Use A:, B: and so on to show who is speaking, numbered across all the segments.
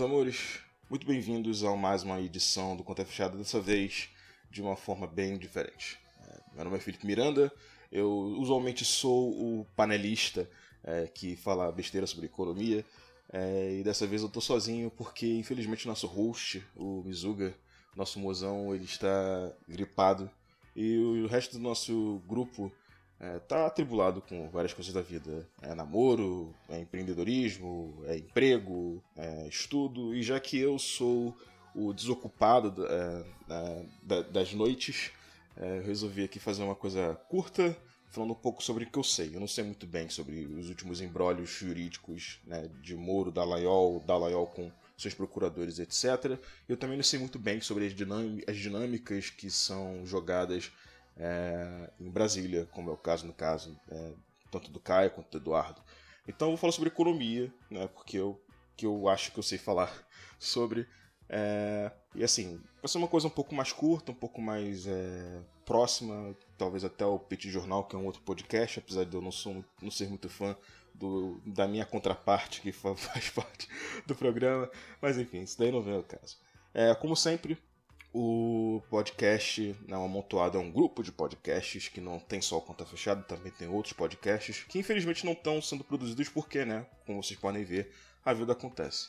A: Meus amores, muito bem-vindos a mais uma edição do Conta Fechada, dessa vez de uma forma bem diferente. É, meu nome é Felipe Miranda, eu usualmente sou o panelista é, que fala besteira sobre economia, é, e dessa vez eu tô sozinho porque, infelizmente, nosso host, o Mizuga, nosso mozão, ele está gripado, e o resto do nosso grupo é, tá atribulado com várias coisas da vida. É namoro, é empreendedorismo, é emprego, é estudo, e já que eu sou o desocupado é, das noites, é, resolvi aqui fazer uma coisa curta, falando um pouco sobre o que eu sei. Eu não sei muito bem sobre os últimos embrólios jurídicos né, de Moro, Dallagnol, Dallagnol com seus procuradores, etc. Eu também não sei muito bem sobre as dinâmicas que são jogadas é, em Brasília, como é o caso no caso é, tanto do Caio quanto do Eduardo. Então eu vou falar sobre economia, né, porque eu, que eu acho que eu sei falar sobre. É, e assim, vai ser uma coisa um pouco mais curta, um pouco mais é, próxima, talvez até o Petit Jornal, que é um outro podcast, apesar de eu não, sou, não ser muito fã do, da minha contraparte que faz parte do programa. Mas enfim, isso daí não vem ao caso. É, como sempre, o podcast não amontoado é um grupo de podcasts que não tem só o Conta Fechada, também tem outros podcasts que infelizmente não estão sendo produzidos porque, né, como vocês podem ver, a vida acontece.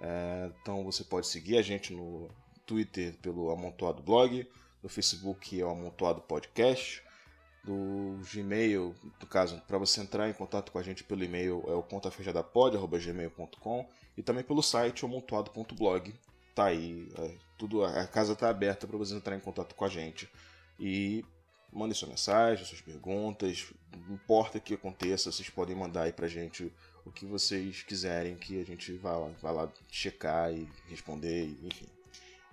A: É, então você pode seguir a gente no Twitter pelo Amontoado Blog, no Facebook é o Amontoado Podcast, do Gmail, no caso, para você entrar em contato com a gente pelo e-mail é o contafechadapod.gmail.com e também pelo site amontoado.blog, tá aí, é, tudo a casa tá aberta para você entrar em contato com a gente e mandem sua mensagem, suas perguntas, não importa o que aconteça, vocês podem mandar aí pra gente o que vocês quiserem que a gente vá lá, vá lá checar e responder, enfim.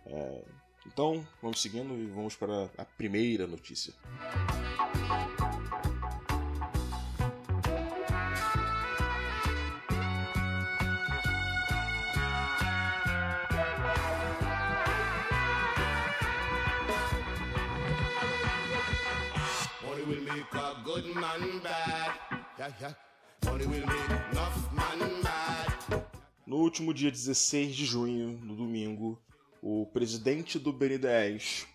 A: É, então, vamos seguindo e vamos para a primeira notícia. No último dia 16 de junho, no domingo, o presidente do BNDES,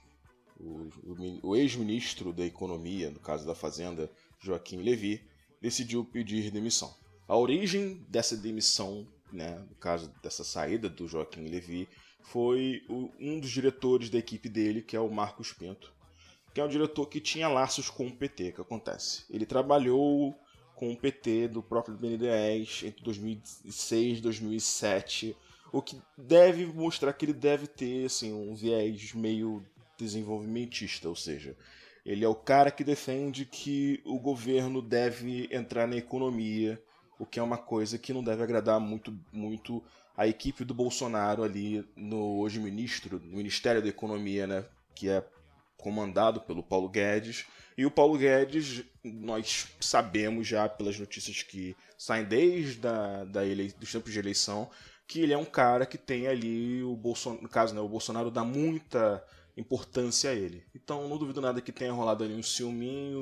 A: o, o, o ex-ministro da Economia, no caso da Fazenda, Joaquim Levy, decidiu pedir demissão. A origem dessa demissão, né, no caso dessa saída do Joaquim Levy, foi o, um dos diretores da equipe dele, que é o Marcos Pinto, que é um diretor que tinha laços com o PT, que acontece. Ele trabalhou com o PT do próprio BNDES entre 2006 e 2007, o que deve mostrar que ele deve ter assim, um viés meio desenvolvimentista, ou seja, ele é o cara que defende que o governo deve entrar na economia, o que é uma coisa que não deve agradar muito, muito a equipe do Bolsonaro ali no hoje ministro, no Ministério da Economia, né, que é comandado pelo Paulo Guedes. E o Paulo Guedes, nós sabemos já pelas notícias que saem desde a, da ele, dos tempos de eleição, que ele é um cara que tem ali o Bolsonaro, no caso, né, o Bolsonaro dá muita importância a ele. Então não duvido nada que tenha rolado ali um ciúminho,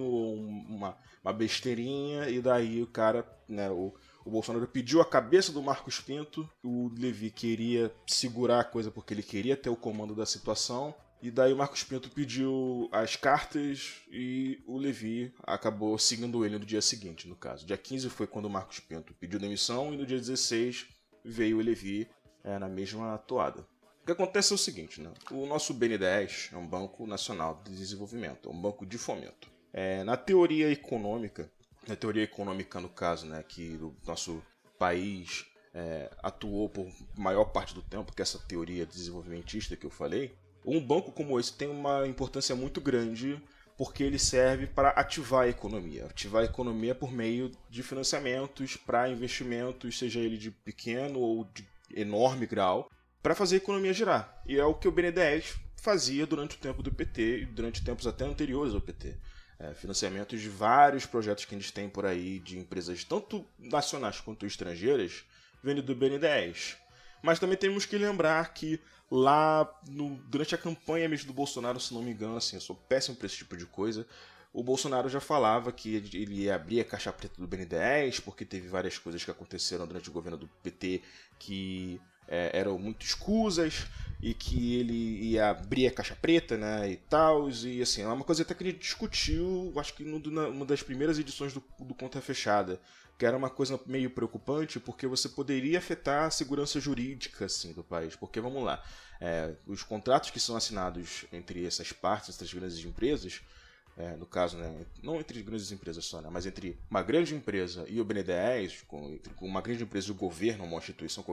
A: uma, uma besteirinha, e daí o cara, né, o, o Bolsonaro pediu a cabeça do Marcos Pinto, o Levi queria segurar a coisa porque ele queria ter o comando da situação, e daí o Marcos Pinto pediu as cartas e o Levi acabou seguindo ele no dia seguinte, no caso. Dia 15 foi quando o Marcos Pinto pediu demissão e no dia 16 veio o Levi é, na mesma toada. O que acontece é o seguinte, né? O nosso BNDES é um banco nacional de desenvolvimento, é um banco de fomento. É, na teoria econômica, na teoria econômica no caso, né, que o nosso país é, atuou por maior parte do tempo, que é essa teoria desenvolvimentista que eu falei, um banco como esse tem uma importância muito grande porque ele serve para ativar a economia. Ativar a economia por meio de financiamentos para investimentos, seja ele de pequeno ou de enorme grau, para fazer a economia girar. E é o que o BNDES fazia durante o tempo do PT e durante tempos até anteriores ao PT. É, financiamentos de vários projetos que a gente tem por aí de empresas tanto nacionais quanto estrangeiras vindo do BNDES. Mas também temos que lembrar que lá no, durante a campanha mesmo do Bolsonaro, se não me engano, assim, eu sou péssimo para esse tipo de coisa. O Bolsonaro já falava que ele ia abrir a caixa preta do BN10, porque teve várias coisas que aconteceram durante o governo do PT que é, eram muito escusas e que ele ia abrir a caixa preta, né, e tal, e assim, é uma coisa até que ele discutiu, acho que numa das primeiras edições do, do Conta Fechada, que era uma coisa meio preocupante, porque você poderia afetar a segurança jurídica, assim, do país, porque, vamos lá, é, os contratos que são assinados entre essas partes, essas grandes empresas, é, no caso, né, não entre grandes empresas só, né, mas entre uma grande empresa e o BNDES, com uma grande empresa e o governo, uma instituição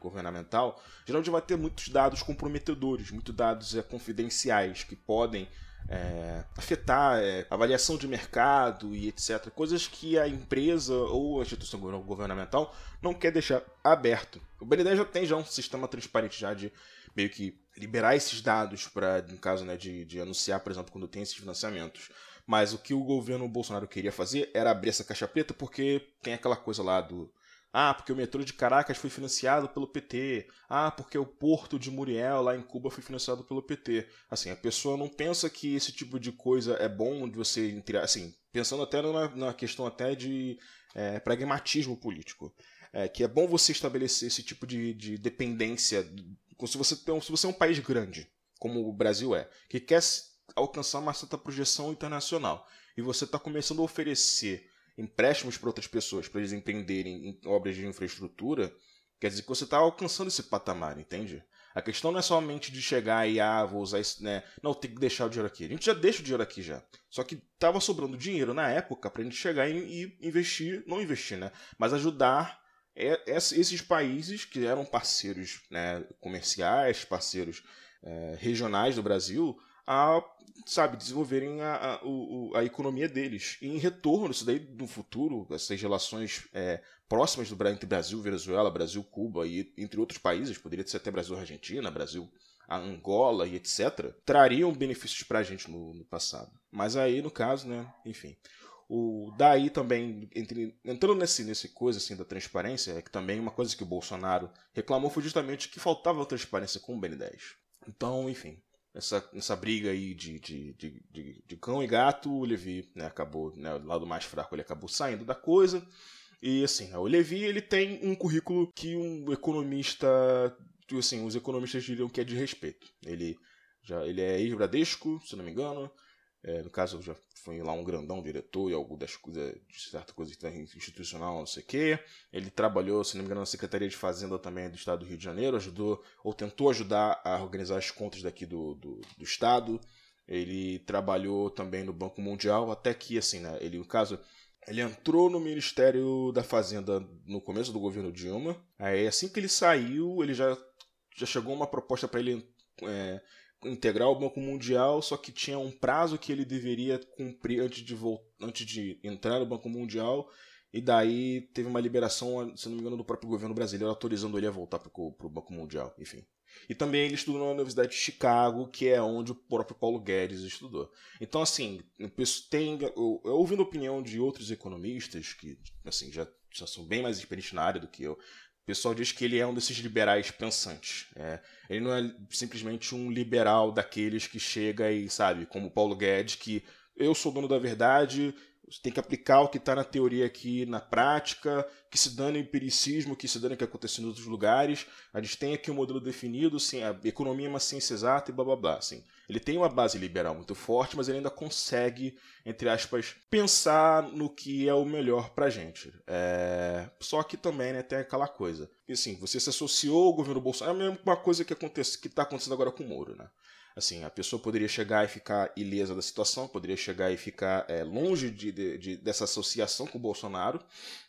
A: governamental, geralmente vai ter muitos dados comprometedores, muitos dados é, confidenciais que podem é, afetar é, avaliação de mercado e etc. Coisas que a empresa ou a instituição governamental não quer deixar aberto. O BNDES já tem já um sistema transparente já de meio que liberar esses dados para, no caso, né, de, de anunciar, por exemplo, quando tem esses financiamentos. Mas o que o governo Bolsonaro queria fazer era abrir essa caixa preta porque tem aquela coisa lá do ah, porque o metrô de Caracas foi financiado pelo PT. Ah, porque o porto de Muriel lá em Cuba foi financiado pelo PT. Assim, a pessoa não pensa que esse tipo de coisa é bom de você assim, pensando até na, questão até de é, pragmatismo político. É, que é bom você estabelecer esse tipo de, de dependência se você, tem, se você é um país grande, como o Brasil é, que quer alcançar uma certa projeção internacional, e você está começando a oferecer empréstimos para outras pessoas, para eles empreenderem em obras de infraestrutura, quer dizer que você está alcançando esse patamar, entende? A questão não é somente de chegar e, ah, vou usar isso, né? Não, tem que deixar o dinheiro aqui. A gente já deixa o dinheiro aqui já. Só que estava sobrando dinheiro na época para gente chegar e, e investir, não investir, né? Mas ajudar é, esses países que eram parceiros né, comerciais, parceiros é, regionais do Brasil, a sabe desenvolverem a, a, a, economia deles. E em retorno, isso daí no futuro, essas relações é, próximas do entre Brasil, Venezuela, Brasil, Cuba e entre outros países, poderia ser até Brasil, Argentina, Brasil, Angola e etc., trariam benefícios para a gente no, no passado. Mas aí, no caso, né, enfim. O, daí também, entre, entrando nesse, nesse coisa assim da transparência, é que também uma coisa que o Bolsonaro reclamou foi justamente que faltava transparência com o BN10. Então, enfim, essa, essa briga aí de, de, de, de, de cão e gato, o Levi né, acabou, né, o lado mais fraco, ele acabou saindo da coisa. E assim, o Levi ele tem um currículo que um economista, assim, os economistas diriam que é de respeito. Ele já ele é ex-Bradesco, se não me engano, é, no caso, já foi lá um grandão diretor e algo das coisas, de certa coisa institucional, não sei o quê. Ele trabalhou, se não me engano, na Secretaria de Fazenda também do Estado do Rio de Janeiro, ajudou, ou tentou ajudar a organizar as contas daqui do, do, do Estado. Ele trabalhou também no Banco Mundial, até que, assim, né, ele, no caso, ele entrou no Ministério da Fazenda no começo do governo Dilma. Aí, assim que ele saiu, ele já, já chegou uma proposta para ele é, integrar o Banco Mundial, só que tinha um prazo que ele deveria cumprir antes de, antes de entrar no Banco Mundial, e daí teve uma liberação, se não me engano, do próprio governo brasileiro autorizando ele a voltar para o Banco Mundial, enfim. E também ele estudou na Universidade de Chicago, que é onde o próprio Paulo Guedes estudou. Então, assim, tem, eu, eu ouvindo a opinião de outros economistas, que assim, já, já são bem mais experientes na área do que eu, pessoal diz que ele é um desses liberais pensantes. É, ele não é simplesmente um liberal daqueles que chega e, sabe, como Paulo Guedes, que eu sou dono da verdade, tem que aplicar o que está na teoria aqui na prática, que se dane o empiricismo, que se dane o que acontece em outros lugares. A gente tem aqui um modelo definido, assim, a economia é uma ciência exata e blá blá blá. Assim. Ele tem uma base liberal muito forte, mas ele ainda consegue, entre aspas, pensar no que é o melhor pra gente. É... Só que também né, tem aquela coisa. E assim, você se associou ao governo Bolsonaro, é a mesma coisa que, acontece, que tá acontecendo agora com o Moro, né? Assim, a pessoa poderia chegar e ficar ilesa da situação, poderia chegar e ficar é, longe de, de, de, dessa associação com o Bolsonaro,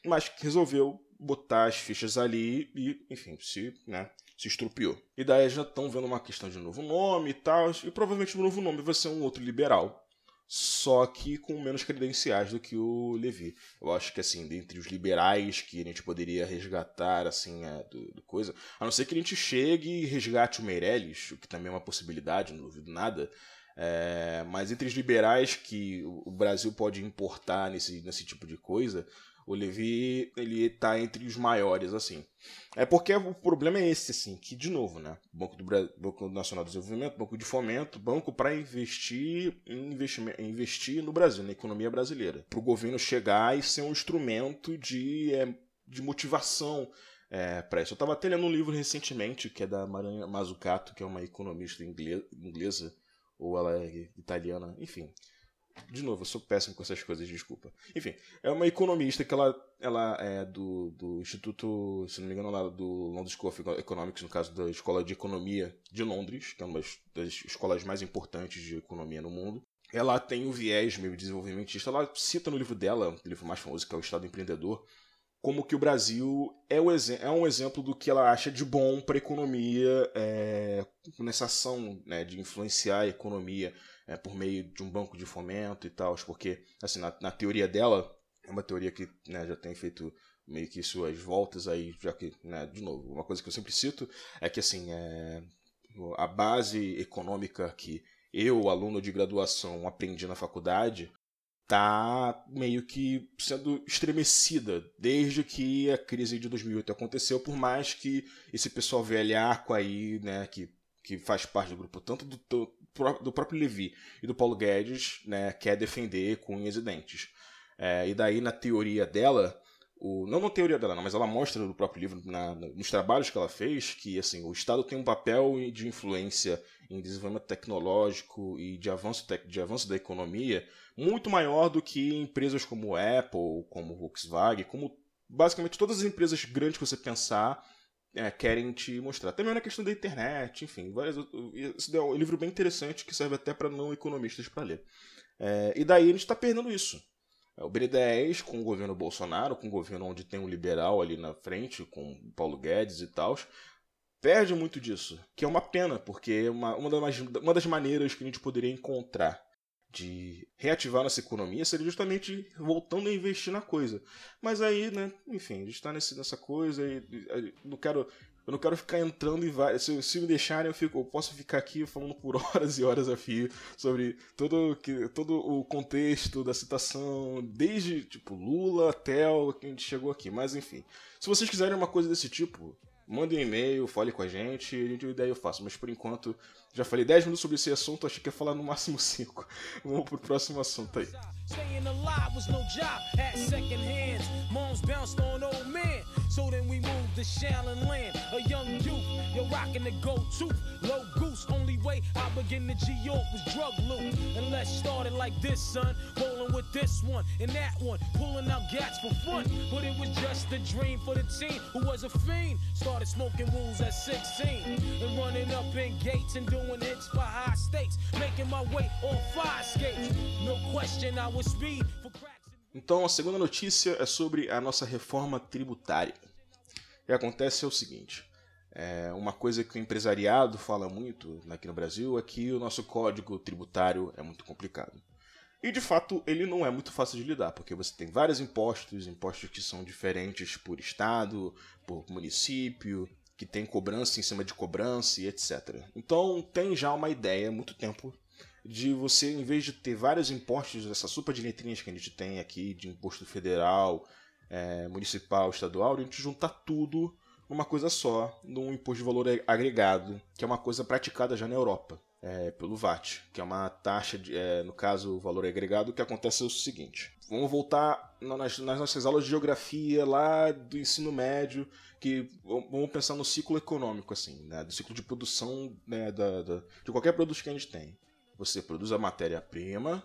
A: mas resolveu botar as fichas ali e, enfim, se, né, se estrupiou. E daí já estão vendo uma questão de novo nome e tal, e provavelmente o novo nome vai ser um outro liberal, só que com menos credenciais do que o Levi. Eu acho que, assim, dentre os liberais que a gente poderia resgatar, assim, é, do, do, coisa, a não ser que a gente chegue e resgate o Meirelles, o que também é uma possibilidade, não duvido nada, é, mas entre os liberais que o Brasil pode importar nesse, nesse tipo de coisa, o Levi, ele tá entre os maiores, assim. É porque o problema é esse, assim, que, de novo, né? Banco, do Bra... Banco Nacional de Desenvolvimento, Banco de Fomento, banco para investir investir no Brasil, na economia brasileira. Para o governo chegar e ser um instrumento de, é, de motivação é, para isso. Eu estava até lendo um livro recentemente que é da Maranha Mazzucato, que é uma economista inglesa, ou ela é italiana, enfim. De novo, eu sou péssimo com essas coisas, desculpa. Enfim, é uma economista que ela, ela é do, do Instituto, se não me engano, lá do London School of Economics, no caso da Escola de Economia de Londres, que é uma das escolas mais importantes de economia no mundo. Ela tem o viés meio desenvolvimentista. Ela cita no livro dela, o livro mais famoso, que é o Estado Empreendedor, como que o Brasil é, o é um exemplo do que ela acha de bom para a economia, é, nessa ação né, de influenciar a economia é, por meio de um banco de fomento e tal, porque, assim, na, na teoria dela, é uma teoria que né, já tem feito meio que suas voltas aí, já que, né, de novo, uma coisa que eu sempre cito é que, assim, é, a base econômica que eu, aluno de graduação, aprendi na faculdade, tá meio que sendo estremecida desde que a crise de 2008 aconteceu, por mais que esse pessoal velhaco aí, né, que, que faz parte do grupo tanto do, do próprio Levi e do Paulo Guedes, né, quer defender com e dentes. É, e daí, na teoria dela, o, não na teoria dela, não, mas ela mostra no próprio livro, na, nos trabalhos que ela fez, que assim, o Estado tem um papel de influência em desenvolvimento tecnológico e de avanço, de avanço da economia muito maior do que empresas como Apple, como Volkswagen, como basicamente todas as empresas grandes que você pensar é, querem te mostrar. Também na questão da internet, enfim. Várias, esse é um livro bem interessante que serve até para não economistas para ler. É, e daí a gente está perdendo isso. É, o BNDES, com o governo Bolsonaro, com o governo onde tem um liberal ali na frente, com o Paulo Guedes e tal, perde muito disso. Que é uma pena, porque é uma, uma, das, uma das maneiras que a gente poderia encontrar de reativar nossa economia seria justamente voltando a investir na coisa. Mas aí, né, enfim, a gente está nessa coisa e, e não quero eu não quero ficar entrando em várias. Se, se, me deixarem, eu, fico, eu posso ficar aqui falando por horas e horas a fio sobre todo, que, todo o contexto da situação, desde tipo Lula até o que a gente chegou aqui. Mas enfim, se vocês quiserem uma coisa desse tipo, Mande um e-mail, fale com a gente, a gente ideia eu faço. Mas por enquanto, já falei 10 minutos sobre esse assunto, achei que ia falar no máximo 5. Vamos pro próximo assunto aí. Started smoking wools at 16. And running up in gates and doing hits for high stakes. Making my way on fire skates. No question, I was Então, a segunda notícia é sobre a nossa reforma tributária. Que acontece é o seguinte: é uma coisa que o empresariado fala muito aqui no Brasil é que o nosso código tributário é muito complicado. E de fato ele não é muito fácil de lidar, porque você tem vários impostos, impostos que são diferentes por estado, por município, que tem cobrança em cima de cobrança e etc. Então tem já uma ideia há muito tempo de você, em vez de ter vários impostos, essa sopa de letrinhas que a gente tem aqui, de imposto federal, é, municipal, estadual, a gente juntar tudo numa coisa só, num imposto de valor agregado, que é uma coisa praticada já na Europa, é, pelo VAT, que é uma taxa, de, é, no caso, o valor agregado, que acontece é o seguinte. Vamos voltar nas, nas nossas aulas de geografia lá do ensino médio, que vamos pensar no ciclo econômico, assim, né, do ciclo de produção né, da, da, de qualquer produto que a gente tem. Você produz a matéria-prima,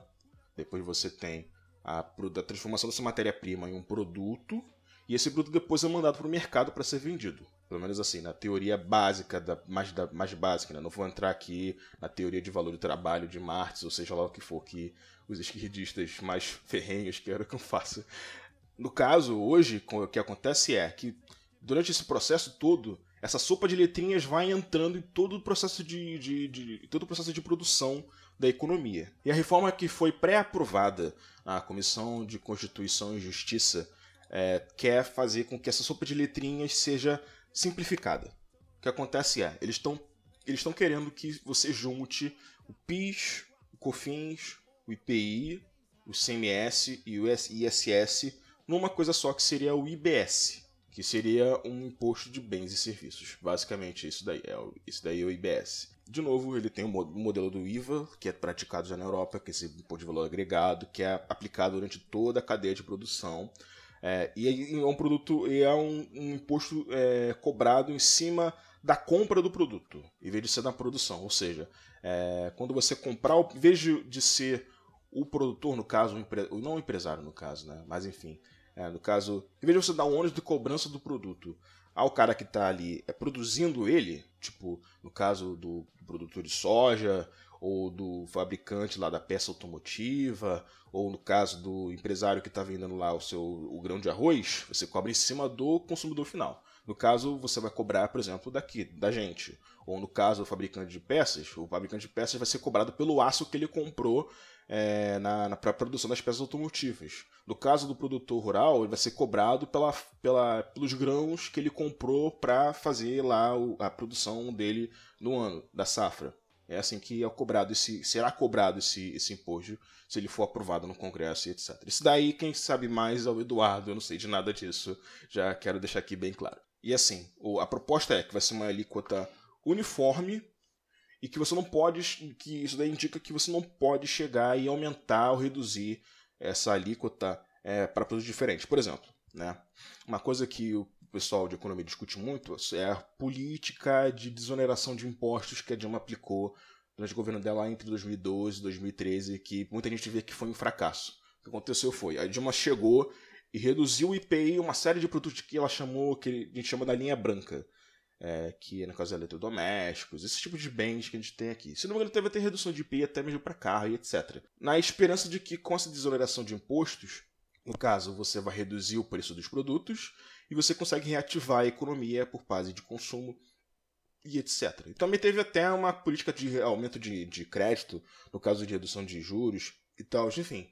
A: depois você tem a, a transformação dessa matéria-prima em um produto, e esse produto depois é mandado para o mercado para ser vendido. Pelo menos assim, na teoria básica, da, mais, da, mais básica, né? Não vou entrar aqui na teoria de valor do trabalho de Marx, ou seja lá o que for que os esquerdistas mais ferrenhos querem que eu faça. No caso, hoje, o que acontece é que durante esse processo todo, essa sopa de letrinhas vai entrando em todo o processo de, de, de todo o processo de produção da economia. E a reforma que foi pré-aprovada na Comissão de Constituição e Justiça é, quer fazer com que essa sopa de letrinhas seja simplificada. O que acontece é, eles estão eles estão querendo que você junte o PIS, o COFINS, o IPI, o CMS e o ISS numa coisa só que seria o IBS, que seria um imposto de bens e serviços. Basicamente, isso daí é, isso daí é o IBS. De novo, ele tem o modelo do IVA, que é praticado já na Europa, que é esse imposto de valor agregado, que é aplicado durante toda a cadeia de produção. É, e é um produto e é um, um imposto é, cobrado em cima da compra do produto, em vez de ser da produção. Ou seja, é, quando você comprar, em vez de ser o produtor, no caso, o não o empresário, no caso, né? mas enfim, é, no caso, em vez de você dar um ônus de cobrança do produto ao cara que está ali é, produzindo ele, tipo, no caso do produtor de soja, ou do fabricante lá da peça automotiva, ou no caso do empresário que está vendendo lá o seu o grão de arroz, você cobra em cima do consumidor final. No caso, você vai cobrar, por exemplo, daqui, da gente. Ou no caso do fabricante de peças, o fabricante de peças vai ser cobrado pelo aço que ele comprou é, na, na produção das peças automotivas. No caso do produtor rural, ele vai ser cobrado pela, pela, pelos grãos que ele comprou para fazer lá o, a produção dele no ano, da safra. É assim que é cobrado esse, será cobrado esse, esse imposto se ele for aprovado no Congresso e etc. Isso daí, quem sabe mais é o Eduardo, eu não sei de nada disso, já quero deixar aqui bem claro. E assim, a proposta é que vai ser uma alíquota uniforme e que você não pode, que isso daí indica que você não pode chegar e aumentar ou reduzir essa alíquota é, para produtos diferentes. Por exemplo, né, uma coisa que o pessoal de economia discute muito é a política de desoneração de impostos que a Dilma aplicou durante o governo dela entre 2012 e 2013, que muita gente vê que foi um fracasso. O que aconteceu foi, a Dilma chegou e reduziu o IPI uma série de produtos que ela chamou, que a gente chama da linha branca, é, que é no caso eletrodomésticos, esse tipo de bens que a gente tem aqui. Se não me engano, teve até redução de IPI até mesmo para carro e etc. Na esperança de que com essa desoneração de impostos, no caso, você vai reduzir o preço dos produtos e você consegue reativar a economia por base de consumo e etc. E também teve até uma política de aumento de, de crédito, no caso de redução de juros e tal. Enfim,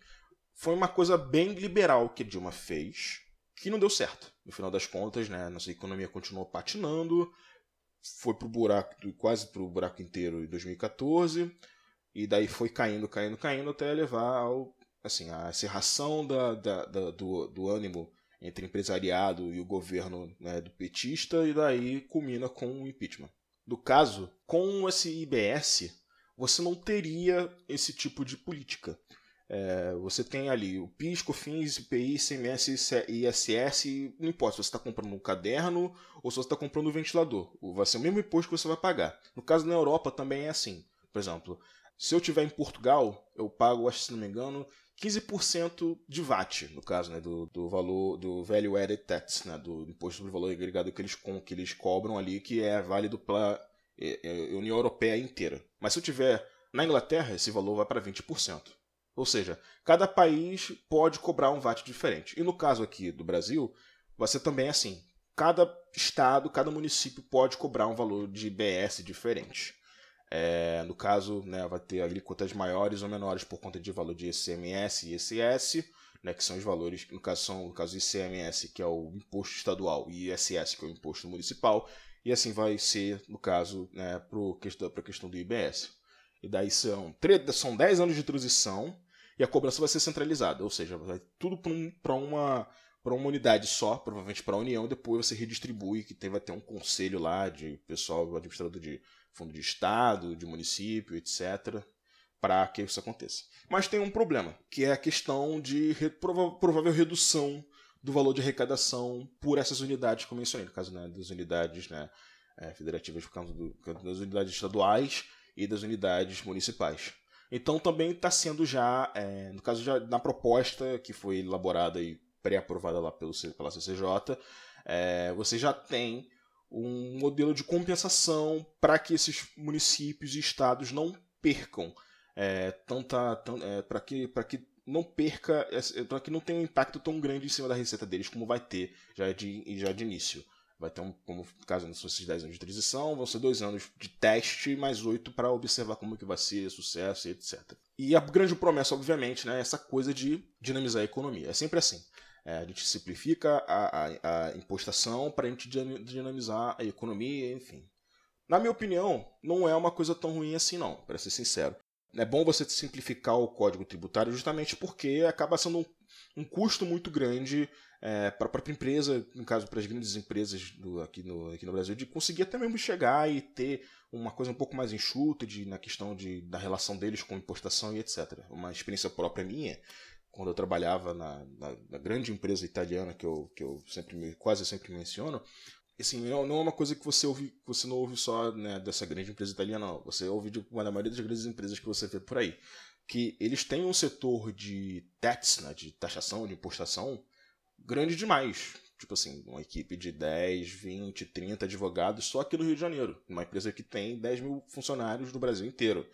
A: foi uma coisa bem liberal que Dilma fez, que não deu certo. No final das contas, né, nossa economia continuou patinando, foi pro buraco, quase pro buraco inteiro em 2014, e daí foi caindo, caindo, caindo, até levar ao, assim, a encerração da, da, da do, do ânimo entre empresariado e o governo né, do petista, e daí culmina com o impeachment. No caso, com esse IBS, você não teria esse tipo de política. É, você tem ali o PIS, COFINS, IPI, ICMS ISS, não importa se você está comprando um caderno ou se você está comprando um ventilador. Vai ser o mesmo imposto que você vai pagar. No caso na Europa também é assim. Por exemplo, se eu tiver em Portugal, eu pago, acho, se não me engano, 15% de VAT, no caso, né, do, do valor do value added tax, né, do imposto sobre valor agregado que eles, com, que eles cobram ali, que é válido para é, é, União Europeia inteira. Mas se eu tiver na Inglaterra, esse valor vai para 20%. Ou seja, cada país pode cobrar um VAT diferente. E no caso aqui do Brasil, vai ser também assim. Cada estado, cada município pode cobrar um valor de IBS diferente. É, no caso, né, vai ter alíquotas maiores ou menores por conta de valor de ICMS e ISS, né, que são os valores, no caso são no caso ICMS, que é o imposto estadual, e ISS, que é o imposto municipal, e assim vai ser, no caso, né, para a questão do IBS. E daí são, são 10 anos de transição e a cobrança vai ser centralizada, ou seja, vai tudo para um, uma para uma unidade só, provavelmente para a União, depois você redistribui, que tem, vai ter um conselho lá de pessoal, administrador de fundo de estado, de município, etc., para que isso aconteça. Mas tem um problema, que é a questão de provável redução do valor de arrecadação por essas unidades que eu mencionei, no caso né, das unidades né, é, federativas, por causa do, das unidades estaduais e das unidades municipais. Então também está sendo já, é, no caso já na proposta que foi elaborada e pré-aprovada lá pelo, pela CCJ, é, você já tem um modelo de compensação para que esses municípios e estados não percam é, tanta, é, para que, que não perca, para que não tenha um impacto tão grande em cima da receita deles como vai ter já de, já de início. Vai ter um, como caso não são esses 10 anos de transição, vão ser dois anos de teste mais oito para observar como que vai ser, sucesso e etc. E a grande promessa, obviamente, né, é essa coisa de dinamizar a economia. É sempre assim. É, a gente simplifica a, a, a impostação para a gente dinamizar a economia, enfim. Na minha opinião, não é uma coisa tão ruim assim, não, para ser sincero. É bom você simplificar o código tributário justamente porque acaba sendo um, um custo muito grande é, para a própria empresa, no caso para as grandes empresas do, aqui, no, aqui no Brasil, de conseguir até mesmo chegar e ter uma coisa um pouco mais enxuta de, na questão de, da relação deles com impostação e etc. Uma experiência própria minha quando eu trabalhava na, na, na, grande empresa italiana que eu, que eu sempre quase sempre menciono, assim, não, não é uma coisa que você ouve, que você não ouve só né, dessa grande empresa italiana, não. Você ouve de uma da maioria das grandes empresas que você vê por aí. Que eles têm um setor de tax, né, de taxação, de impostação, grande demais. Tipo assim, uma equipe de 10, 20, 30 advogados só aqui no Rio de Janeiro. Uma empresa que tem 10 mil funcionários no Brasil inteiro.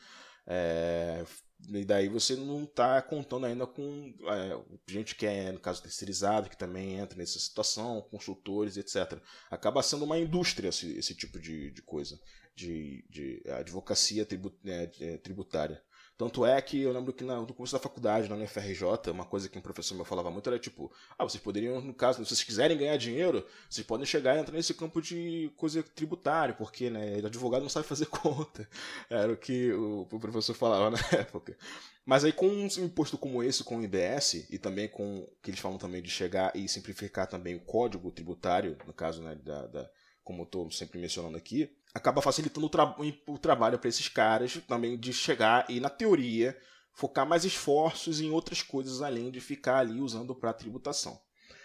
A: É, e daí você não está contando ainda com é, gente que é, no caso, terceirizado, que também entra nessa situação, consultores, etc. Acaba sendo uma indústria esse, esse tipo de, de coisa, de, de advocacia é, tributária. Tanto é que eu lembro que no começo da faculdade, na UFRJ, uma coisa que um professor meu falava muito era tipo: ah, vocês poderiam, no caso, se vocês quiserem ganhar dinheiro, vocês podem chegar e entrar nesse campo de coisa tributária, porque, né, advogado não sabe fazer conta. Era o que o, o professor falava na época. Mas aí com um imposto como esse, com o IBS, e também com que eles falam também de chegar e simplificar também o código tributário, no caso, né, da, da como eu estou sempre mencionando aqui, acaba facilitando o, tra o trabalho para esses caras também de chegar e, na teoria, focar mais esforços em outras coisas além de ficar ali usando para tributação.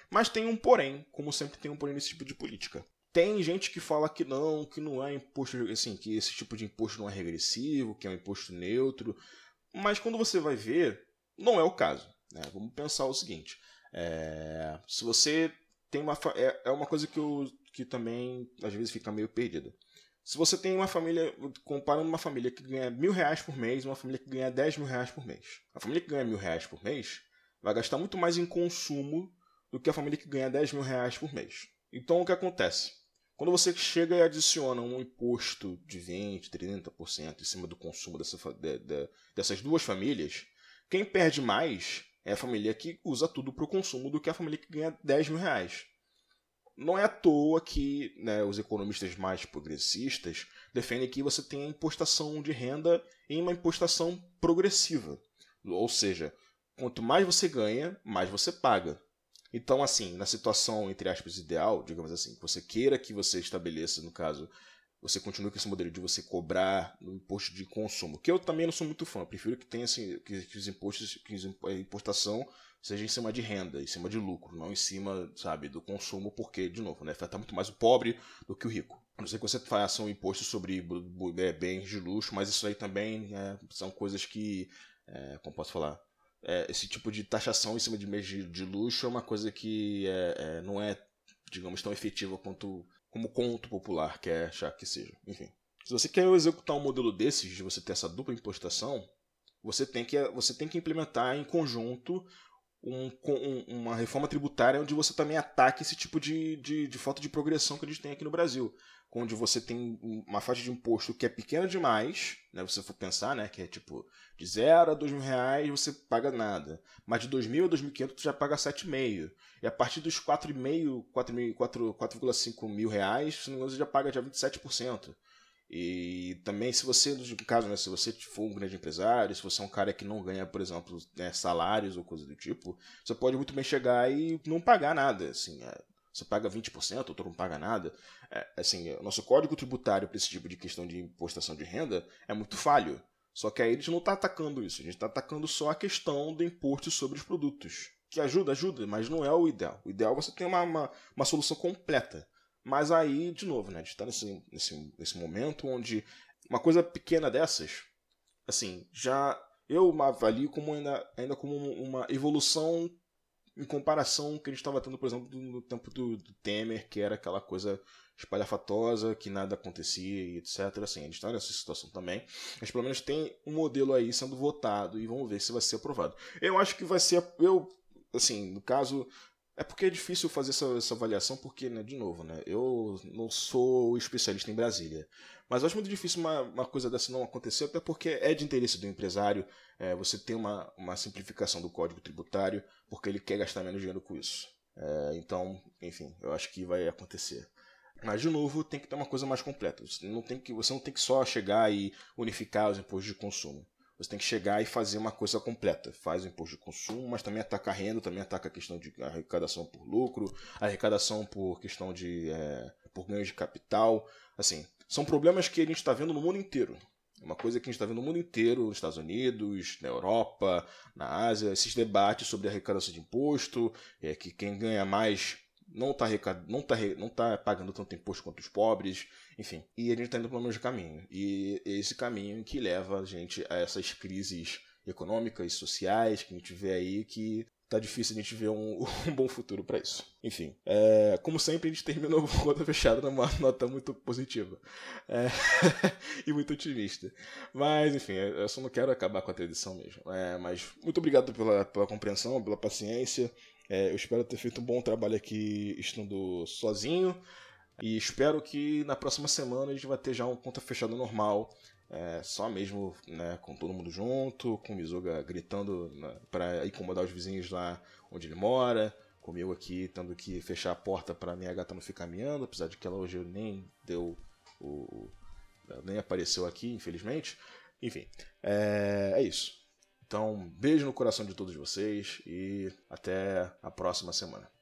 A: Mas tem um porém, como sempre tem um porém nesse tipo de política. Tem gente que fala que não, que não é imposto, assim, que esse tipo de imposto não é regressivo, que é um imposto neutro. Mas quando você vai ver, não é o caso. Né? Vamos pensar o seguinte: é, se você tem uma. É, é uma coisa que eu que também às vezes fica meio perdida. Se você tem uma família, comparando uma família que ganha mil reais por mês uma família que ganha dez mil reais por mês. A família que ganha mil reais por mês vai gastar muito mais em consumo do que a família que ganha dez mil reais por mês. Então o que acontece? Quando você chega e adiciona um imposto de 20%, 30% em cima do consumo dessa, de, de, dessas duas famílias, quem perde mais é a família que usa tudo para o consumo do que a família que ganha 10 mil reais. Não é à toa que né, os economistas mais progressistas defendem que você tem a impostação de renda em uma impostação progressiva. Ou seja, quanto mais você ganha, mais você paga. Então, assim, na situação, entre aspas, ideal, digamos assim, que você queira que você estabeleça, no caso, você continue com esse modelo de você cobrar no imposto de consumo, que eu também não sou muito fã, prefiro que tenha assim, que, os impostos, que a impostação seja em cima de renda, em cima de lucro, não em cima, sabe, do consumo, porque, de novo, né, afeta muito mais o pobre do que o rico. A não sei que você faça um imposto sobre é, bens de luxo, mas isso aí também é, são coisas que, é, como posso falar, é, esse tipo de taxação em cima de bens de, de luxo é uma coisa que é, é, não é, digamos, tão efetiva quanto como conto popular quer achar que seja. Enfim. Se você quer executar um modelo desses, de você ter essa dupla impostação, você tem que, você tem que implementar em conjunto um, um, uma reforma tributária onde você também ataque esse tipo de, de, de, falta de progressão que a gente tem aqui no Brasil. Onde você tem uma faixa de imposto que é pequena demais, né? Você for pensar, né? Que é tipo, de 0 a 2 mil reais você paga nada. Mas de 2 mil a 2.500 você já paga 7,5. E a partir dos 4,5, 4,5 mil reais, você já paga já 27%. E também, se você, no caso, né, se você for um grande empresário, se você é um cara que não ganha, por exemplo, né, salários ou coisa do tipo, você pode muito bem chegar e não pagar nada. Assim, é, você paga 20%, outro não paga nada. É, assim, o nosso código tributário para esse tipo de questão de impostação de renda é muito falho. Só que aí a gente não está atacando isso, a gente está atacando só a questão do imposto sobre os produtos. Que ajuda, ajuda, mas não é o ideal. O ideal é você ter uma, uma, uma solução completa. Mas aí, de novo, né, a gente está nesse, nesse, nesse momento onde uma coisa pequena dessas, assim, já eu avalio como ainda, ainda como uma evolução em comparação que a gente estava tendo, por exemplo, no tempo do, do, Temer, que era aquela coisa espalhafatosa, que nada acontecia e etc. Assim, a gente está nessa situação também, mas pelo menos tem um modelo aí sendo votado e vamos ver se vai ser aprovado. Eu acho que vai ser, eu, assim, no caso, é porque é difícil fazer essa, essa avaliação, porque, né, de novo, né, eu não sou especialista em Brasília. Mas eu acho muito difícil uma, uma coisa dessa não acontecer, até porque é de interesse do empresário é, você ter uma, uma simplificação do código tributário, porque ele quer gastar menos dinheiro com isso. É, então, enfim, eu acho que vai acontecer. Mas, de novo, tem que ter uma coisa mais completa. Você não tem que, você não tem que só chegar e unificar os impostos de consumo. Você tem que chegar e fazer uma coisa completa. Faz o imposto de consumo, mas também ataca a renda, também ataca a questão de arrecadação por lucro, arrecadação por questão de é, por ganho de capital. Assim, são problemas que a gente está vendo no mundo inteiro.
B: Uma coisa que a gente está vendo no mundo inteiro, nos Estados Unidos, na Europa, na Ásia, esses debates sobre arrecadação de imposto, é, que quem ganha mais não está não tá, não tá pagando tanto imposto quanto os pobres, enfim. E a gente está indo para o mesmo caminho. E esse caminho que leva a gente a essas crises econômicas, sociais que a gente vê aí que tá difícil a gente ver um, um bom futuro para isso. Enfim, é, como sempre, a gente terminou com conta fechada numa nota muito positiva é, e muito otimista. Mas, enfim, eu só não quero acabar com a tradição mesmo. É, mas muito obrigado pela, pela compreensão, pela paciência. É, eu espero ter feito um bom trabalho aqui estando sozinho. E espero que na próxima semana a gente vai ter já um conta fechada normal é, só mesmo né, com todo mundo junto, com o Mizuga gritando né, para incomodar os vizinhos lá onde ele mora, comigo aqui tendo que fechar a porta para minha gata não ficar miando, apesar de que ela hoje nem deu o. nem apareceu aqui, infelizmente. Enfim, é, é isso. Então, beijo no coração de todos vocês e até a próxima semana.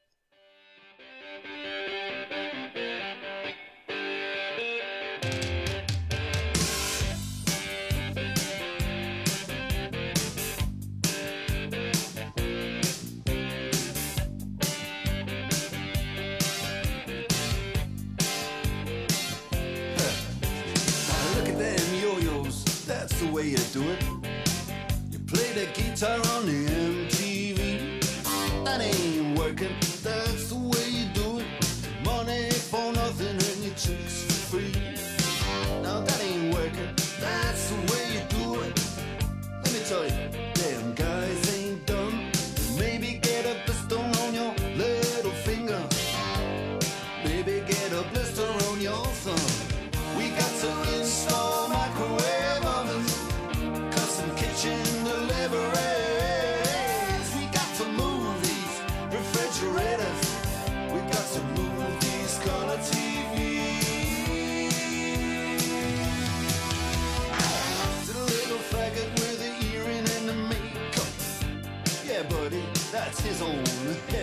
B: that's his.